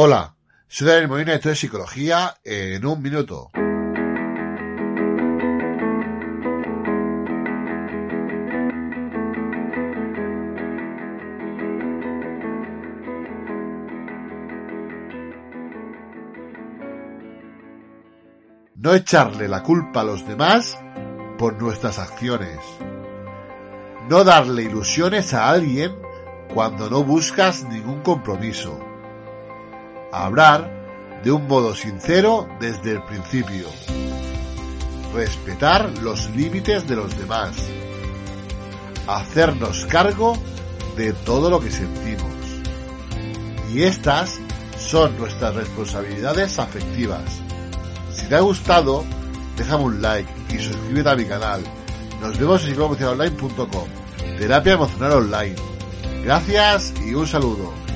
Hola, soy Daniel Molina y esto es Psicología en un minuto. No echarle la culpa a los demás por nuestras acciones. No darle ilusiones a alguien cuando no buscas ningún compromiso hablar de un modo sincero desde el principio, respetar los límites de los demás, hacernos cargo de todo lo que sentimos. Y estas son nuestras responsabilidades afectivas. Si te ha gustado, déjame un like y suscríbete a mi canal. Nos vemos en psicologoemocionalonline.com. Terapia emocional online. Gracias y un saludo.